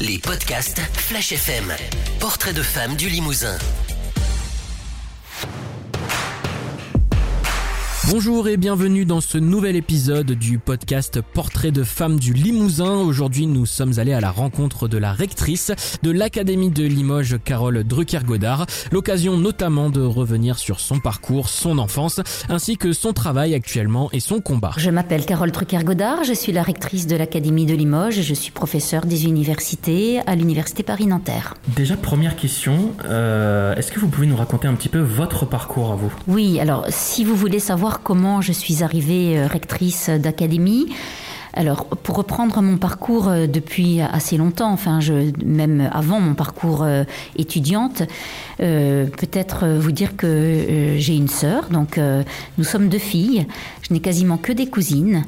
les podcasts Flash FM. Portrait de femme du Limousin. Bonjour et bienvenue dans ce nouvel épisode du podcast Portrait de femmes du Limousin. Aujourd'hui, nous sommes allés à la rencontre de la rectrice de l'Académie de Limoges, Carole Drucker-Godard. L'occasion notamment de revenir sur son parcours, son enfance, ainsi que son travail actuellement et son combat. Je m'appelle Carole Drucker-Godard, je suis la rectrice de l'Académie de Limoges et je suis professeure des universités à l'Université Paris-Nanterre. Déjà, première question, euh, est-ce que vous pouvez nous raconter un petit peu votre parcours à vous? Oui, alors si vous voulez savoir comment je suis arrivée euh, rectrice d'académie. Alors, pour reprendre mon parcours euh, depuis assez longtemps, enfin, même avant mon parcours euh, étudiante, peut-être vous dire que j'ai une sœur, donc nous sommes deux filles. Je n'ai quasiment que des cousines.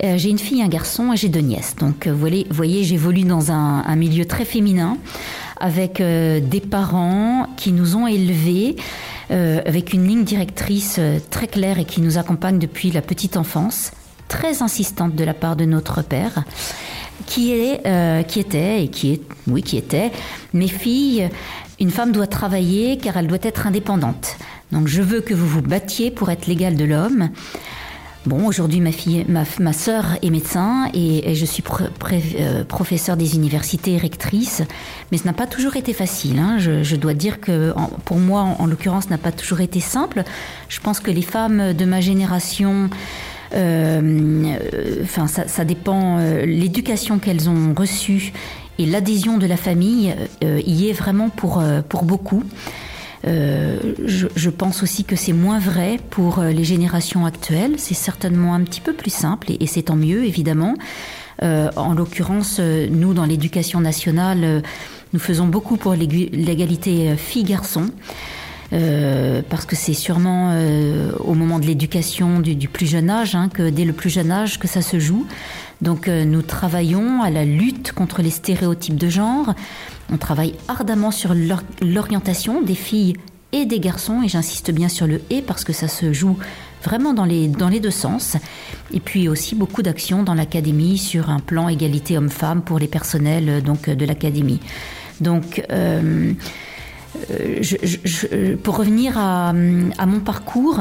j'ai une fille, un garçon et j'ai deux nièces. Donc, vous voyez, voyez j'évolue dans un, un, milieu très féminin avec des parents qui nous ont élevés euh, avec une ligne directrice euh, très claire et qui nous accompagne depuis la petite enfance, très insistante de la part de notre père, qui est, euh, qui était et qui est, oui, qui était, mes filles, une femme doit travailler car elle doit être indépendante. Donc je veux que vous vous battiez pour être l'égal de l'homme. Bon, aujourd'hui, ma fille, ma, ma sœur est médecin et, je suis euh, professeur des universités, rectrice, mais ce n'a pas toujours été facile. Hein. Je, dois dire que pour moi, en, l'occurrence, n'a pas toujours été simple. Je pense que les femmes de ma génération euh, enfin, ça, ça dépend. Euh, l'éducation qu'elles ont reçue et l'adhésion de la famille y est vraiment pour pour beaucoup. Euh, je, pense aussi que c'est moins vrai pour euh, les générations actuelles. C'est certainement un petit peu plus simple et, c'est tant mieux, évidemment. Euh, en l'occurrence, nous, dans l'éducation nationale, nous faisons beaucoup pour l'égalité filles-garçons. Parce que c'est sûrement au moment de l'éducation du, plus jeune âge, hein, que dès le plus jeune âge, que ça se joue. Donc nous travaillons à la lutte contre les stéréotypes de genre, on travaille ardemment sur l'orientation des filles et des garçons, et j'insiste bien sur le et parce que ça se joue vraiment dans les, dans les deux sens. Et puis aussi beaucoup d'actions dans l'académie sur un plan égalité homme-femme pour les personnels euh, donc, de l'académie. Donc, euh, euh, pour revenir à, mon parcours,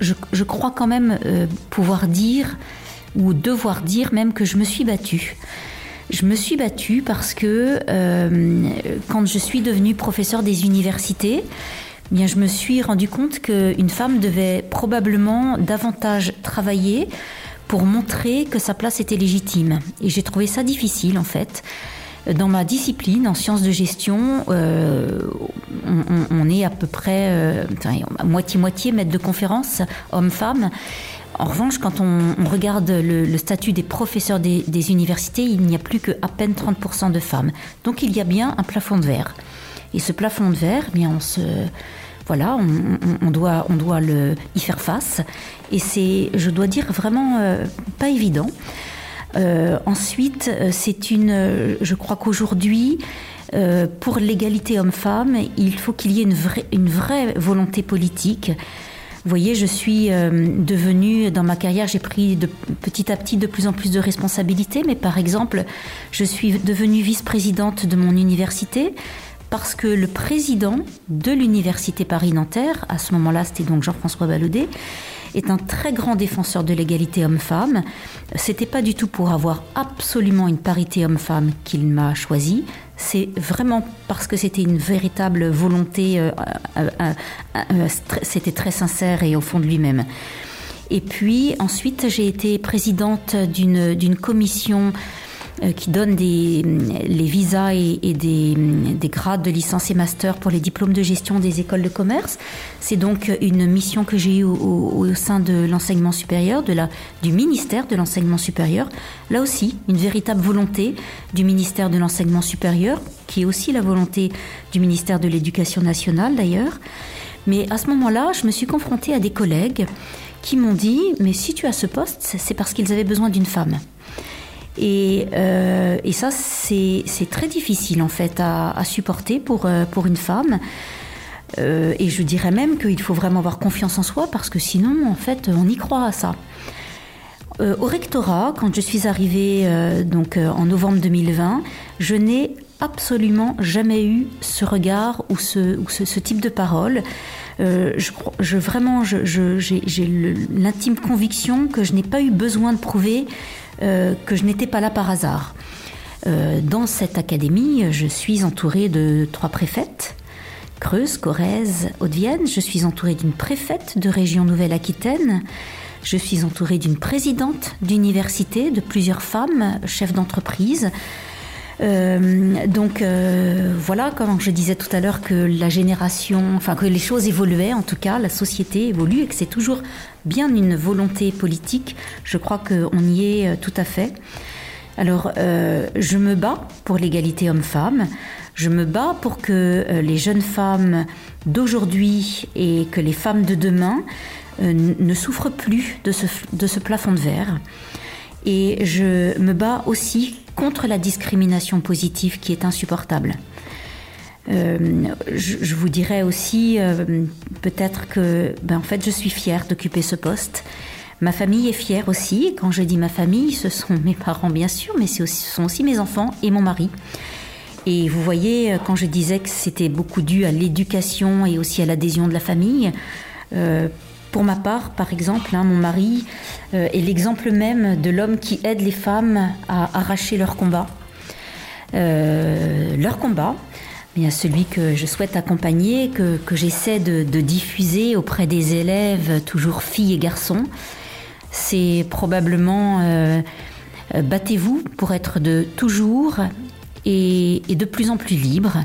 je, crois quand même pouvoir dire, ou devoir dire même que je me suis battue. Je me suis battue parce que euh, quand je suis devenue professeure des universités, eh bien, je me suis rendu compte qu'une femme devait probablement davantage travailler pour montrer que sa place était légitime. Et j'ai trouvé ça difficile, en fait. Dans ma discipline, en sciences de gestion, euh, on, est à peu près moitié-moitié maître de conférence, homme-femme. En revanche, quand on, regarde le, statut des professeurs des, universités, il n'y a plus que à peine 30% de femmes. Donc il y a bien un plafond de verre. Et ce plafond de verre, eh bien on se voilà, on, doit, on doit le, y faire face. Et c'est, je dois dire, vraiment euh, pas évident. Euh, ensuite, euh, c'est une, je crois qu'aujourd'hui, pour l'égalité homme-femme, il faut qu'il y ait une vraie, volonté politique. Vous voyez, je suis euh, devenue, dans ma carrière, j'ai pris de, petit à petit de plus en plus de responsabilités, mais par exemple, je suis devenue vice-présidente de mon université parce que le président de l'université Paris-Nanterre, à ce moment-là, c'était donc Jean-François Ballaudet, est un très grand défenseur de l'égalité homme-femme. C'était pas du tout pour avoir absolument une parité homme-femme qu'il m'a choisi. C'est vraiment parce que c'était une véritable volonté, euh, euh, euh, c'était très sincère et au fond de lui-même. Et puis ensuite, j'ai été présidente d'une commission qui donne des, les visas et, des, des, grades de licence et master pour les diplômes de gestion des écoles de commerce. C'est donc une mission que j'ai eue au, au, sein de l'enseignement supérieur, de la, du ministère de l'enseignement supérieur. Là aussi, une véritable volonté du ministère de l'enseignement supérieur, qui est aussi la volonté du ministère de l'éducation nationale d'ailleurs. Mais à ce moment-là, je me suis confrontée à des collègues qui m'ont dit, mais si tu as ce poste, c'est parce qu'ils avaient besoin d'une femme. Et, euh, et ça, c'est très difficile en fait à, supporter pour, euh, pour une femme. Euh, et je dirais même qu'il faut vraiment avoir confiance en soi parce que sinon, en fait, on y croit à ça. Au rectorat, quand je suis arrivée donc en novembre 2020, je n'ai absolument jamais eu ce regard ou ce, type de parole. Je, vraiment, j'ai l'intime conviction que je n'ai pas eu besoin de prouver euh, que je n'étais pas là par hasard. Euh, dans cette académie, je suis entourée de trois préfètes, Creuse, Corrèze, Haute-Vienne. Je suis entourée d'une préfète de région Nouvelle-Aquitaine. Je suis entourée d'une présidente d'université, de plusieurs femmes, chefs d'entreprise. Euh, donc euh, voilà, comme je disais tout à l'heure, que la génération, enfin que les choses évoluaient, en tout cas, la société évolue et que c'est toujours bien une volonté politique. Je crois qu'on y est euh, tout à fait. Alors, je me bats pour l'égalité homme-femme. Je me bats pour que les jeunes femmes d'aujourd'hui et que les femmes de demain ne souffrent plus de ce, de ce plafond de verre. Et je me bats aussi contre la discrimination positive qui est insupportable. Euh, je, vous dirais aussi euh, peut-être que ben, en fait je suis fière d'occuper ce poste. Ma famille est fière aussi. Quand je dis ma famille, ce sont mes parents bien sûr, mais ce sont aussi mes enfants et mon mari. Et vous voyez, euh, quand je disais que c'était beaucoup dû à l'éducation et aussi à l'adhésion de la famille, pour ma part, par exemple, hein, mon mari euh, est l'exemple même de l'homme qui aide les femmes à arracher leur combat. Euh, leur combat, bien celui que je souhaite accompagner, que, j'essaie de, diffuser auprès des élèves, toujours filles et garçons, c'est probablement euh, battez-vous pour être de toujours et, et, de plus en plus libre,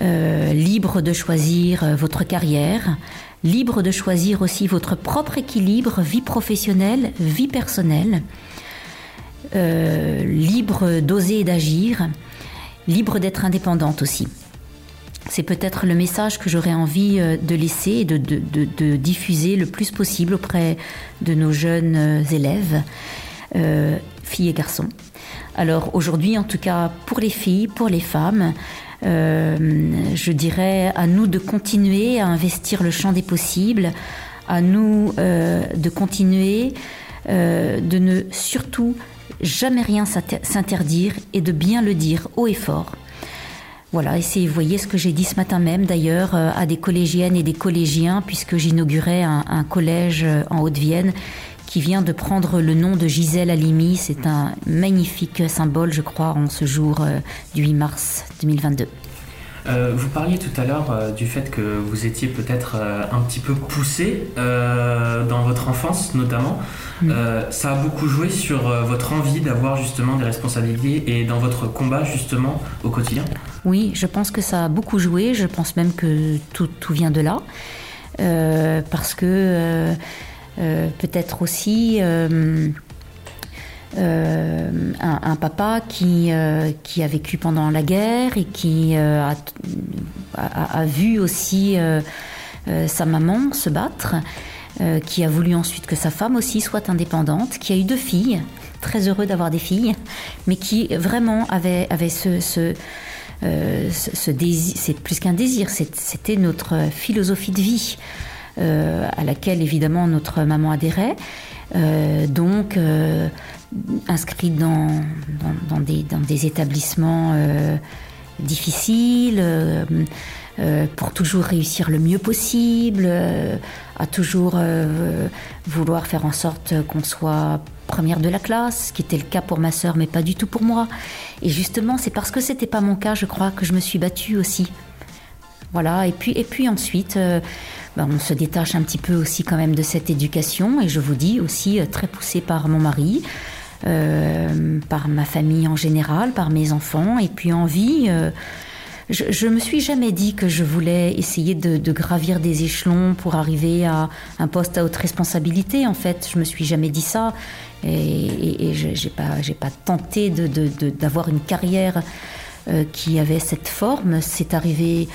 libre de choisir votre carrière, libre de choisir aussi votre propre équilibre, vie professionnelle, vie personnelle, euh, libre d'oser et d'agir, libre d'être indépendante aussi. C'est peut-être le message que j'aurais envie euh, de laisser et de, diffuser le plus possible auprès de nos jeunes euh, élèves, filles et garçons. Alors aujourd'hui, en tout cas pour les filles, pour les femmes, je dirais à nous de continuer à investir le champ des possibles, à nous euh, de continuer euh, de ne surtout jamais rien s'interdire et de bien le dire haut et fort. Voilà, et vous voyez ce que j'ai dit ce matin même d'ailleurs à des collégiennes et des collégiens, puisque j'inaugurais un, collège en Haute-Vienne qui vient de prendre le nom de Gisèle Halimi. C'est un magnifique symbole, je crois, en ce jour euh, du 8 mars 2022. Euh, vous parliez tout à l'heure euh, du fait que vous étiez peut-être un petit peu poussé dans votre enfance notamment. Mm. ça a beaucoup joué sur votre envie d'avoir justement des responsabilités et dans votre combat justement au quotidien Oui, je pense que ça a beaucoup joué. Je pense même que tout, tout vient de là. parce que peut-être aussi euh, euh, un, papa qui, a vécu pendant la guerre et qui a, vu aussi sa maman se battre, qui a voulu ensuite que sa femme aussi soit indépendante, qui a eu deux filles, très heureux d'avoir des filles, mais qui vraiment avait, ce désir, c'est plus qu'un désir, c'était notre philosophie de vie. Euh, à laquelle évidemment notre maman adhérait. Euh, donc, euh, inscrite dans, des, établissements difficiles, pour toujours réussir le mieux possible, à toujours vouloir faire en sorte qu'on soit première de la classe, ce qui était le cas pour ma sœur, mais pas du tout pour moi. Et justement, c'est parce que c'était pas mon cas, je crois, que je me suis battue aussi. Voilà. Et puis, et puis ensuite, bah, on se détache un petit peu aussi quand même de cette éducation et je vous dis aussi euh, très poussée par mon mari. Euh, par ma famille en général, par mes enfants, et puis envie. Euh, je, je me suis jamais dit que je voulais essayer de, gravir des échelons pour arriver à un poste à haute responsabilité. En fait, je me suis jamais dit ça, et, et, pas, j'ai pas tenté d'avoir une carrière qui avait cette forme. C'est arrivé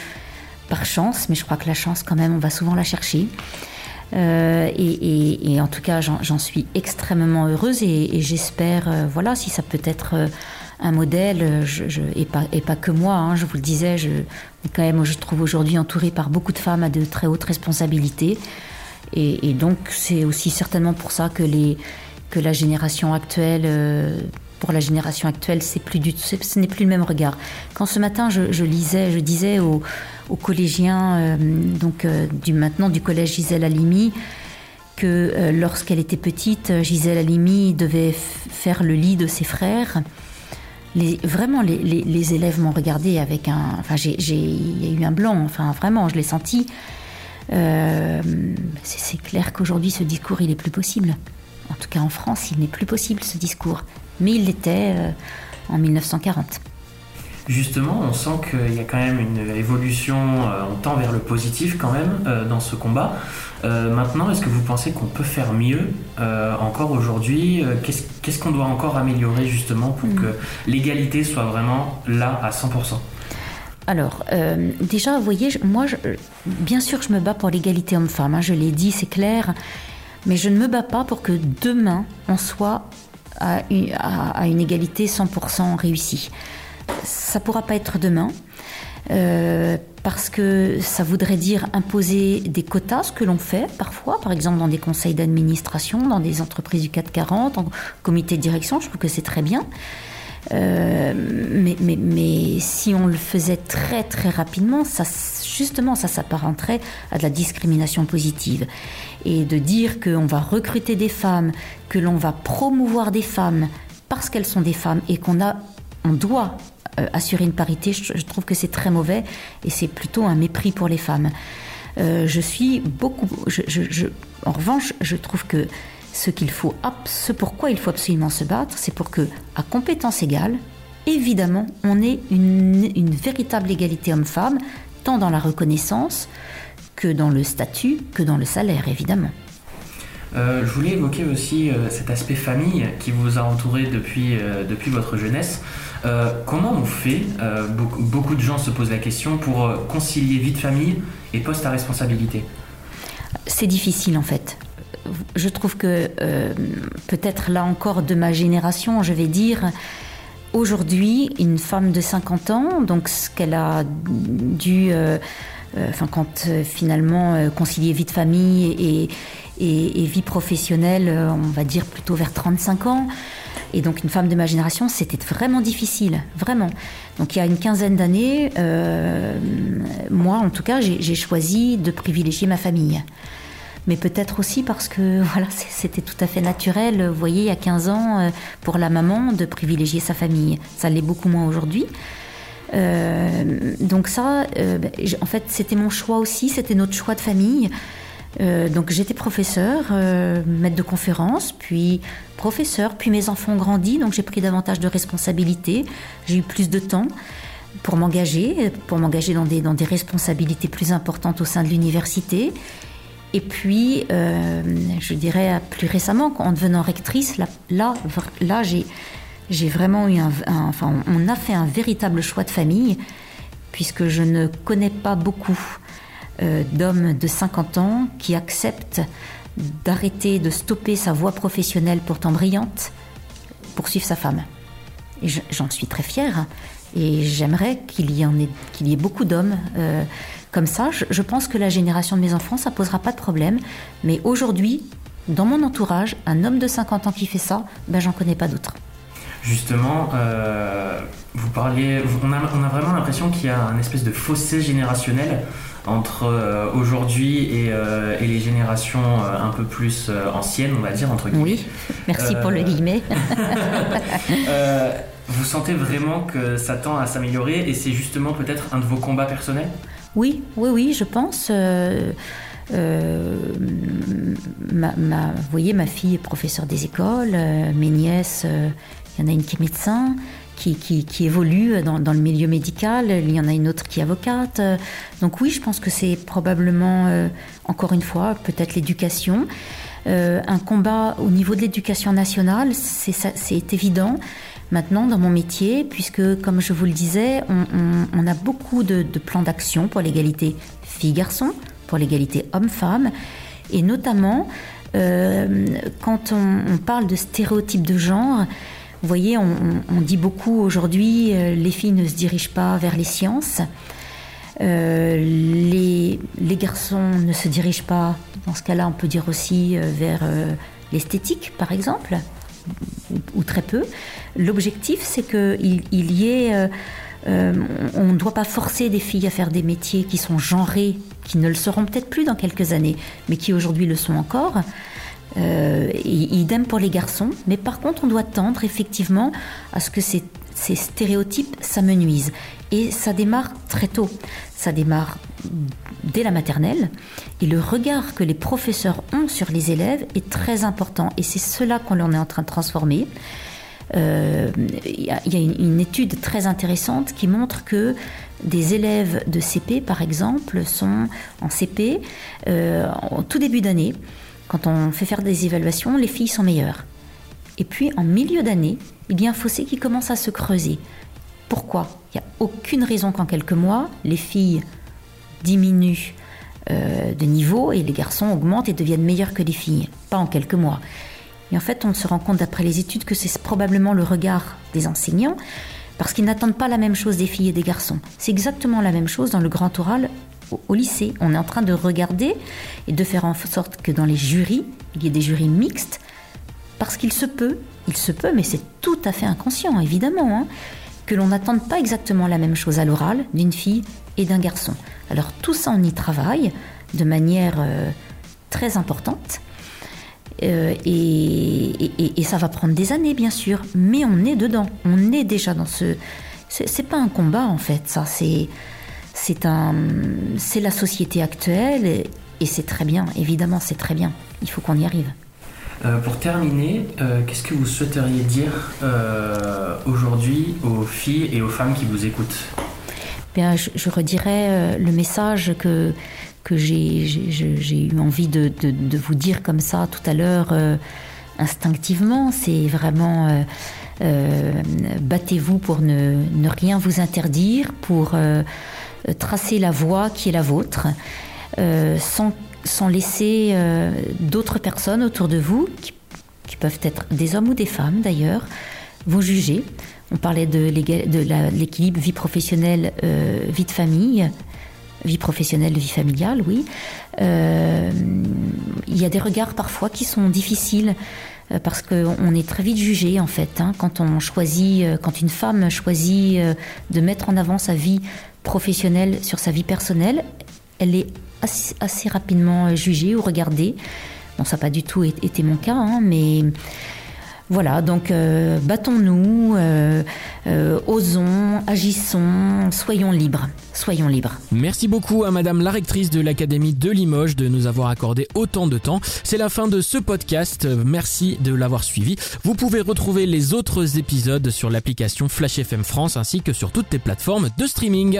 par chance, mais je crois que la chance, quand même, on va souvent la chercher. Euh, et, en tout cas, j'en suis extrêmement heureuse et, j'espère, euh, voilà, si ça peut être euh, un modèle, je, et, pas, et pas que moi, hein, je vous le disais, je, quand même, je trouve aujourd'hui entourée par beaucoup de femmes à de très hautes responsabilités. Et, donc, c'est aussi certainement pour ça que, les, que la génération actuelle pour la génération actuelle, c'est plus du, ce n'est plus le même regard. Quand ce matin, je, lisais, je disais aux, collégiens, euh, donc du maintenant du collège Gisèle Halimi, que lorsqu'elle était petite, Gisèle Halimi devait faire le lit de ses frères. Vraiment, les, élèves m'ont regardé avec un. Enfin, il y a eu un blanc. Enfin, vraiment, je l'ai senti. Euh, c'est clair qu'aujourd'hui, ce discours, il est plus possible. En tout cas, en France, il n'est plus possible, ce discours. Mais il l'était euh, en 1940. Justement, on sent qu'il y a quand même une évolution, euh, on tend vers le positif quand même dans ce combat. maintenant, est-ce que vous pensez qu'on peut faire mieux encore aujourd'hui Qu'est-ce qu'on doit encore améliorer justement pour mm. que l'égalité soit vraiment là à 100% alors, euh, déjà, vous voyez, moi, bien sûr, je me bats pour l'égalité homme-femme, hein, je l'ai dit, c'est clair, mais je ne me bats pas pour que demain, on soit à une, égalité 100% réussie. Ça pourra pas être demain. Euh, parce que ça voudrait dire imposer des quotas, ce que l'on fait parfois, par exemple dans des conseils d'administration, dans des entreprises du 440, en comité de direction, je trouve que c'est très bien. Euh, mais, mais, mais, si on le faisait très très rapidement, ça, justement, ça s'apparenterait à de la discrimination positive. Et de dire qu'on va recruter des femmes, que l'on va promouvoir des femmes parce qu'elles sont des femmes et qu'on a, on doit assurer une parité, je, trouve que c'est très mauvais et c'est plutôt un mépris pour les femmes. Euh, je suis beaucoup. En revanche, je trouve que ce qu'il faut, ce pourquoi il faut absolument se battre, c'est pour que, à compétence égale, évidemment, on ait une, véritable égalité homme-femme, tant dans la reconnaissance que dans le statut, que dans le salaire, évidemment. Euh, je voulais évoquer aussi euh, cet aspect famille qui vous a entouré depuis, euh, depuis votre jeunesse. Comment on fait beaucoup, beaucoup, de gens se posent la question pour concilier vie de famille et poste à responsabilité? C'est difficile en fait je trouve que euh, peut-être là encore de ma génération, je vais dire, aujourd'hui, une femme de 50 ans, donc ce qu'elle a dû, euh, euh, enfin quand finalement concilier vie de famille et, vie professionnelle, on va dire plutôt vers 35 ans. Et donc une femme de ma génération, c'était vraiment difficile, vraiment. Donc il y a une quinzaine d'années, moi en tout cas, j'ai choisi de privilégier ma famille mais peut-être aussi parce que voilà, c'était tout à fait naturel, vous voyez, il y a 15 ans, euh, pour la maman, de privilégier sa famille. Ça l'est beaucoup moins aujourd'hui. Euh, donc ça, euh, ben, en fait, c'était mon choix aussi, c'était notre choix de famille. Donc j'étais professeur, maître de conférence, puis professeur, puis mes enfants ont grandi, donc j'ai pris davantage de responsabilités, j'ai eu plus de temps pour m'engager, pour m'engager dans des, dans des responsabilités plus importantes au sein de l'université. Et puis, euh, je dirais plus récemment, en devenant rectrice, là, là, j'ai, j'ai vraiment eu un, Enfin, on a fait un véritable choix de famille, puisque je ne connais pas beaucoup euh, d'hommes de 50 ans qui acceptent d'arrêter, de stopper sa voie professionnelle pourtant brillante pour suivre sa femme. J'en suis très fière. Et j'aimerais qu'il y en ait, y ait beaucoup d'hommes euh, comme ça. Je, pense que la génération de mes enfants, ça posera pas de problème. Mais aujourd'hui, dans mon entourage, un homme de 50 ans qui fait ça, ben j'en connais pas d'autres. Justement, euh, vous parliez, on a, on a vraiment l'impression qu'il y a un espèce de fossé générationnel entre euh, aujourd'hui et, et, les générations un peu plus anciennes, on va dire, entre guillemets. Oui, merci pour le guillemet. Vous sentez vraiment que ça tend à s'améliorer et c'est justement peut-être un de vos combats personnels? Oui, oui, oui, je pense. Euh, euh, ma, vous voyez, ma fille est professeure des écoles, euh, mes nièces, il y en a une qui est médecin, qui, qui, évolue dans, dans, le milieu médical, il y en a une autre qui est avocate. Donc oui, je pense que c'est probablement, encore une fois, peut-être l'éducation. un combat au niveau de l'éducation nationale, c'est évident. Maintenant, dans mon métier, puisque, comme je vous le disais, on, a beaucoup de, plans d'action pour l'égalité filles-garçons, pour l'égalité homme-femme, et notamment euh, quand on, parle de stéréotypes de genre, vous voyez, on, dit beaucoup aujourd'hui, euh, les filles ne se dirigent pas vers les sciences, euh, les, garçons ne se dirigent pas, dans ce cas-là, on peut dire aussi vers l'esthétique, par exemple ou, très peu. L'objectif, c'est qu'il il y ait... on ne doit pas forcer des filles à faire des métiers qui sont genrés, qui ne le seront peut-être plus dans quelques années, mais qui aujourd'hui le sont encore. Euh, idem pour les garçons, mais par contre on doit tendre effectivement à ce que ces, stéréotypes s'amenuisent. Et ça démarre très tôt, ça démarre dès la maternelle, et le regard que les professeurs ont sur les élèves est très important, et c'est cela qu'on en est en train de transformer. Euh, il y, a une, étude très intéressante qui montre que des élèves de CP, par exemple, sont en CP euh, en tout début d'année quand on fait faire des évaluations, les filles sont meilleures. Et puis en milieu d'année, il y a un fossé qui commence à se creuser. Pourquoi? Il n'y a aucune raison qu'en quelques mois, les filles diminuent euh, de niveau et les garçons augmentent et deviennent meilleurs que les filles. Pas en quelques mois. Et en fait, on se rend compte d'après les études que c'est probablement le regard des enseignants, parce qu'ils n'attendent pas la même chose des filles et des garçons. C'est exactement la même chose dans le grand oral au, lycée. On est en train de regarder et de faire en sorte que dans les jurys, il y ait des jurys mixtes, parce qu'il se peut, il se peut, mais c'est tout à fait inconscient, évidemment, hein, que l'on n'attende pas exactement la même chose à l'oral d'une fille et d'un garçon. Alors tout ça, on y travaille de manière euh, très importante. Euh, et, et, ça va prendre des années, bien sûr, mais on est dedans. On est déjà dans ce. C'est pas un combat, en fait, ça. C'est c'est un, c'est la société actuelle et, c'est très bien. Évidemment, c'est très bien. Il faut qu'on y arrive. Euh, pour terminer, euh, qu'est-ce que vous souhaiteriez dire euh, aujourd'hui aux filles et aux femmes qui vous écoutent? Bien, je, redirais le message que, que j'ai, eu envie de, de, vous dire comme ça tout à l'heure instinctivement. C'est vraiment battez-vous pour ne, ne, rien vous interdire, pour tracer la voie qui est la vôtre, euh, sans, sans, laisser euh, d'autres personnes autour de vous, qui, peuvent être des hommes ou des femmes d'ailleurs, vous juger. On parlait de l'équilibre vie professionnelle, vie de famille, vie professionnelle, vie familiale, oui. il y a des regards parfois qui sont difficiles parce qu'on est très vite jugé en fait hein, quand on choisit, quand une femme choisit de mettre en avant sa vie professionnelle sur sa vie personnelle, elle est assez, rapidement euh, jugée ou regardée. Bon, ça n'a pas du tout été mon cas, hein, mais voilà, donc euh, battons-nous, euh, osons, agissons, soyons libres, soyons libres. Merci beaucoup à Madame la rectrice de l'Académie de Limoges de nous avoir accordé autant de temps. C'est la fin de ce podcast, merci de l'avoir suivi. Vous pouvez retrouver les autres épisodes sur l'application Flash FM France ainsi que sur toutes les plateformes de streaming.